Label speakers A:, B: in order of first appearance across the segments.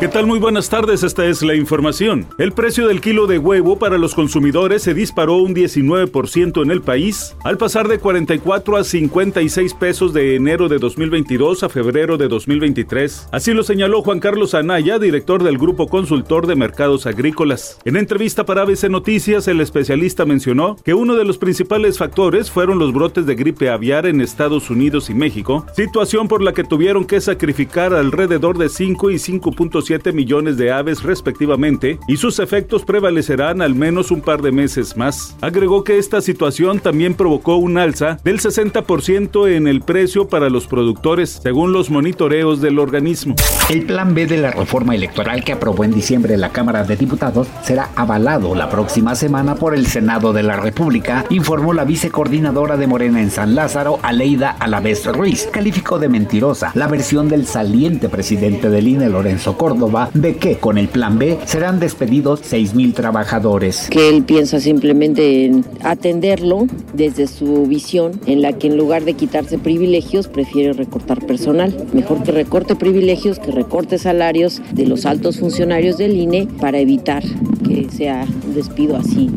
A: ¿Qué tal? Muy buenas tardes, esta es la información. El precio del kilo de huevo para los consumidores se disparó un 19% en el país, al pasar de 44 a 56 pesos de enero de 2022 a febrero de 2023. Así lo señaló Juan Carlos Anaya, director del Grupo Consultor de Mercados Agrícolas. En entrevista para ABC Noticias, el especialista mencionó que uno de los principales factores fueron los brotes de gripe aviar en Estados Unidos y México, situación por la que tuvieron que sacrificar alrededor de 5 y 5.5 millones de aves respectivamente y sus efectos prevalecerán al menos un par de meses más. Agregó que esta situación también provocó un alza del 60% en el precio para los productores, según los monitoreos del organismo.
B: El plan B de la reforma electoral que aprobó en diciembre la Cámara de Diputados será avalado la próxima semana por el Senado de la República, informó la vicecoordinadora de Morena en San Lázaro, Aleida Alavés Ruiz. Calificó de mentirosa la versión del saliente presidente del INE, Lorenzo Córdoba de que con el plan B serán despedidos 6.000 trabajadores.
C: Que él piensa simplemente en atenderlo desde su visión en la que en lugar de quitarse privilegios prefiere recortar personal. Mejor que recorte privilegios, que recorte salarios de los altos funcionarios del INE para evitar que sea un despido así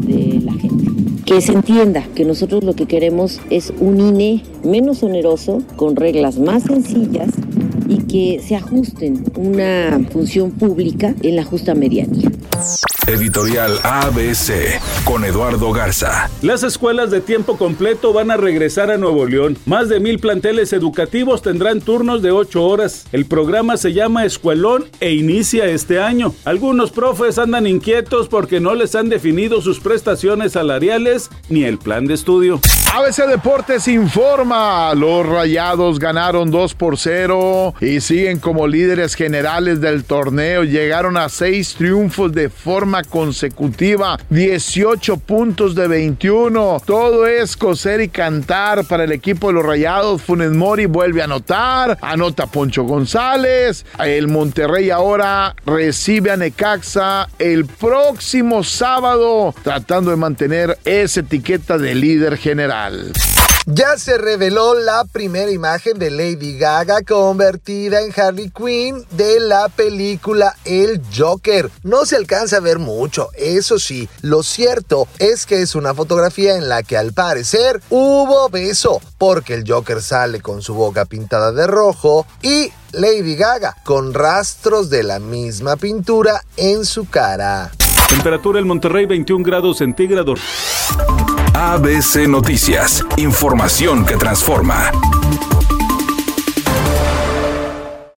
C: de la gente que se entienda que nosotros lo que queremos es un INE menos oneroso, con reglas más sencillas y que se ajusten una función pública en la justa medianía.
D: Editorial ABC con Eduardo Garza.
A: Las escuelas de tiempo completo van a regresar a Nuevo León. Más de mil planteles educativos tendrán turnos de ocho horas. El programa se llama Escuelón e inicia este año. Algunos profes andan inquietos porque no les han definido sus prestaciones salariales ni el plan de estudio.
E: ABC Deportes informa, los Rayados ganaron 2 por 0 y siguen como líderes generales del torneo. Llegaron a seis triunfos de forma consecutiva, 18 puntos de 21. Todo es coser y cantar para el equipo de los Rayados. Funes Mori vuelve a anotar, anota Poncho González. El Monterrey ahora recibe a Necaxa el próximo sábado, tratando de mantener esa etiqueta de líder general.
F: Ya se reveló la primera imagen de Lady Gaga convertida en Harley Quinn de la película El Joker. No se alcanza a ver mucho, eso sí, lo cierto es que es una fotografía en la que al parecer hubo beso, porque el Joker sale con su boca pintada de rojo y Lady Gaga con rastros de la misma pintura en su cara.
A: Temperatura en Monterrey 21 grados centígrados.
D: ABC Noticias, información que transforma.